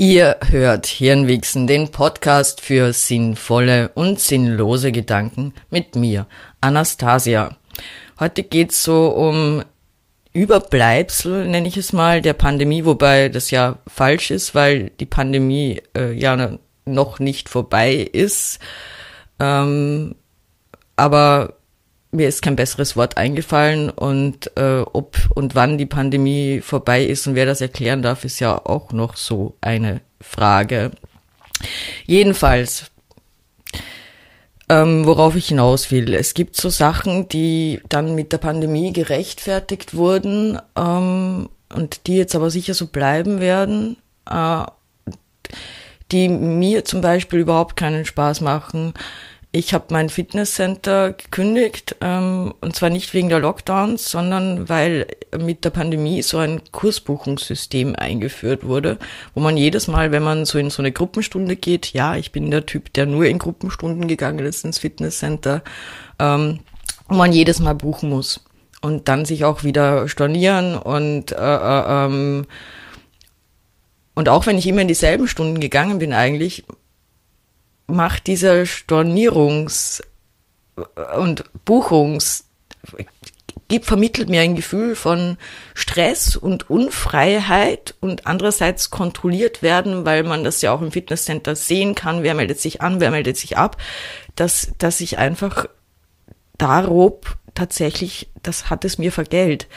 Ihr hört Hirnwichsen, den Podcast für sinnvolle und sinnlose Gedanken mit mir, Anastasia. Heute geht's so um Überbleibsel, nenne ich es mal, der Pandemie, wobei das ja falsch ist, weil die Pandemie äh, ja noch nicht vorbei ist. Ähm, aber mir ist kein besseres Wort eingefallen und äh, ob und wann die Pandemie vorbei ist und wer das erklären darf, ist ja auch noch so eine Frage. Jedenfalls, ähm, worauf ich hinaus will, es gibt so Sachen, die dann mit der Pandemie gerechtfertigt wurden ähm, und die jetzt aber sicher so bleiben werden, äh, die mir zum Beispiel überhaupt keinen Spaß machen ich habe mein Fitnesscenter gekündigt, ähm, und zwar nicht wegen der Lockdowns, sondern weil mit der Pandemie so ein Kursbuchungssystem eingeführt wurde, wo man jedes Mal, wenn man so in so eine Gruppenstunde geht, ja, ich bin der Typ, der nur in Gruppenstunden gegangen ist ins Fitnesscenter, ähm, wo man jedes Mal buchen muss und dann sich auch wieder stornieren und äh, äh, ähm, und auch wenn ich immer in dieselben Stunden gegangen bin eigentlich, macht dieser Stornierungs- und Buchungs- gibt, vermittelt mir ein Gefühl von Stress und Unfreiheit und andererseits kontrolliert werden, weil man das ja auch im Fitnesscenter sehen kann, wer meldet sich an, wer meldet sich ab, dass, dass ich einfach darob tatsächlich, das hat es mir vergällt,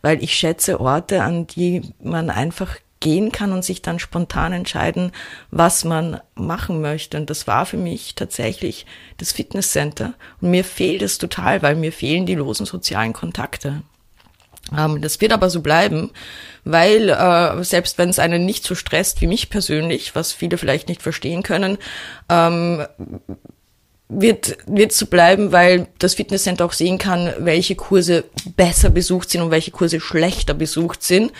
weil ich schätze Orte, an die man einfach gehen kann und sich dann spontan entscheiden, was man machen möchte. Und das war für mich tatsächlich das Fitnesscenter. Und mir fehlt es total, weil mir fehlen die losen sozialen Kontakte. Ähm, das wird aber so bleiben, weil äh, selbst wenn es einen nicht so stresst wie mich persönlich, was viele vielleicht nicht verstehen können, ähm, wird, wird so bleiben, weil das Fitnesscenter auch sehen kann, welche Kurse besser besucht sind und welche Kurse schlechter besucht sind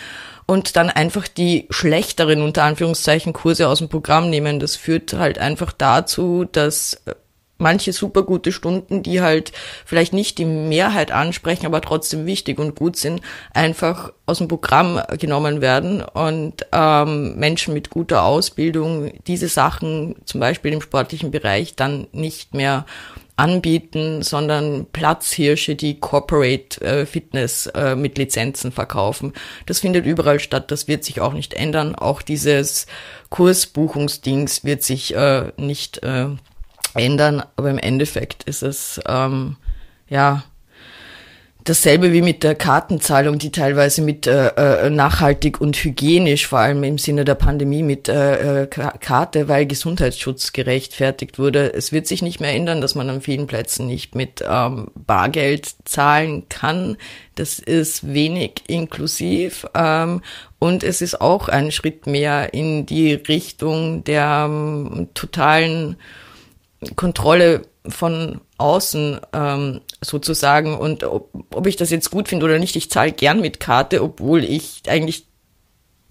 und dann einfach die schlechteren unter Anführungszeichen Kurse aus dem Programm nehmen. Das führt halt einfach dazu, dass äh, manche super gute Stunden, die halt vielleicht nicht die Mehrheit ansprechen, aber trotzdem wichtig und gut sind, einfach aus dem Programm genommen werden und ähm, Menschen mit guter Ausbildung diese Sachen zum Beispiel im sportlichen Bereich dann nicht mehr anbieten, sondern Platzhirsche, die Corporate äh, Fitness äh, mit Lizenzen verkaufen. Das findet überall statt, das wird sich auch nicht ändern. Auch dieses Kursbuchungsdings wird sich äh, nicht äh, ändern, aber im Endeffekt ist es ähm, ja dasselbe wie mit der Kartenzahlung, die teilweise mit äh, äh, nachhaltig und hygienisch, vor allem im Sinne der Pandemie, mit äh, äh Karte, weil Gesundheitsschutz gerechtfertigt wurde. Es wird sich nicht mehr ändern, dass man an vielen Plätzen nicht mit ähm, Bargeld zahlen kann. Das ist wenig inklusiv ähm, und es ist auch ein Schritt mehr in die Richtung der ähm, totalen Kontrolle von außen ähm, sozusagen und ob, ob ich das jetzt gut finde oder nicht, ich zahle gern mit Karte, obwohl ich eigentlich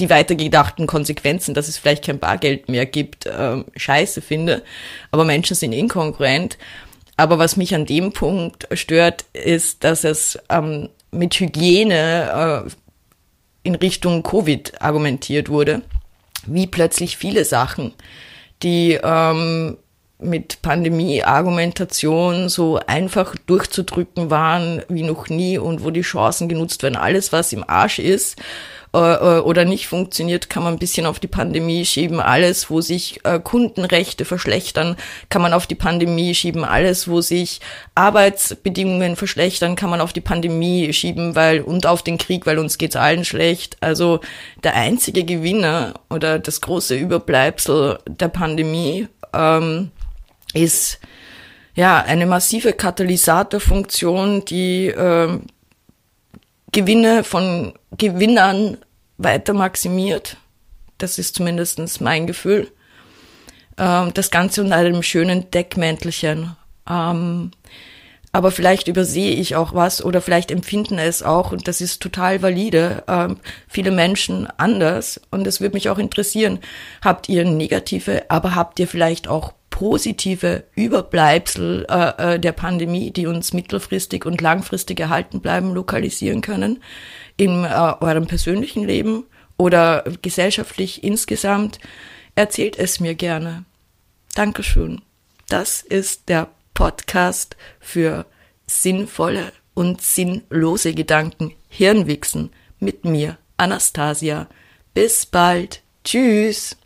die weitergedachten Konsequenzen, dass es vielleicht kein Bargeld mehr gibt, ähm, scheiße finde. Aber Menschen sind inkongruent. Aber was mich an dem Punkt stört, ist, dass es ähm, mit Hygiene äh, in Richtung Covid argumentiert wurde, wie plötzlich viele Sachen, die ähm, mit Pandemie-Argumentation so einfach durchzudrücken waren wie noch nie und wo die Chancen genutzt werden. Alles, was im Arsch ist äh, äh, oder nicht funktioniert, kann man ein bisschen auf die Pandemie schieben. Alles, wo sich äh, Kundenrechte verschlechtern, kann man auf die Pandemie schieben. Alles, wo sich Arbeitsbedingungen verschlechtern, kann man auf die Pandemie schieben, weil und auf den Krieg, weil uns geht's allen schlecht. Also der einzige Gewinner oder das große Überbleibsel der Pandemie ähm, ist ja eine massive Katalysatorfunktion, die äh, Gewinne von Gewinnern weiter maximiert. Das ist zumindestens mein Gefühl. Ähm, das Ganze unter einem schönen Deckmäntelchen. Ähm, aber vielleicht übersehe ich auch was oder vielleicht empfinden es auch, und das ist total valide, ähm, viele Menschen anders. Und es würde mich auch interessieren, habt ihr negative, aber habt ihr vielleicht auch positive Überbleibsel äh, äh, der Pandemie, die uns mittelfristig und langfristig erhalten bleiben, lokalisieren können in äh, eurem persönlichen Leben oder gesellschaftlich insgesamt, erzählt es mir gerne. Dankeschön. Das ist der Podcast für sinnvolle und sinnlose Gedanken, Hirnwichsen mit mir, Anastasia. Bis bald. Tschüss.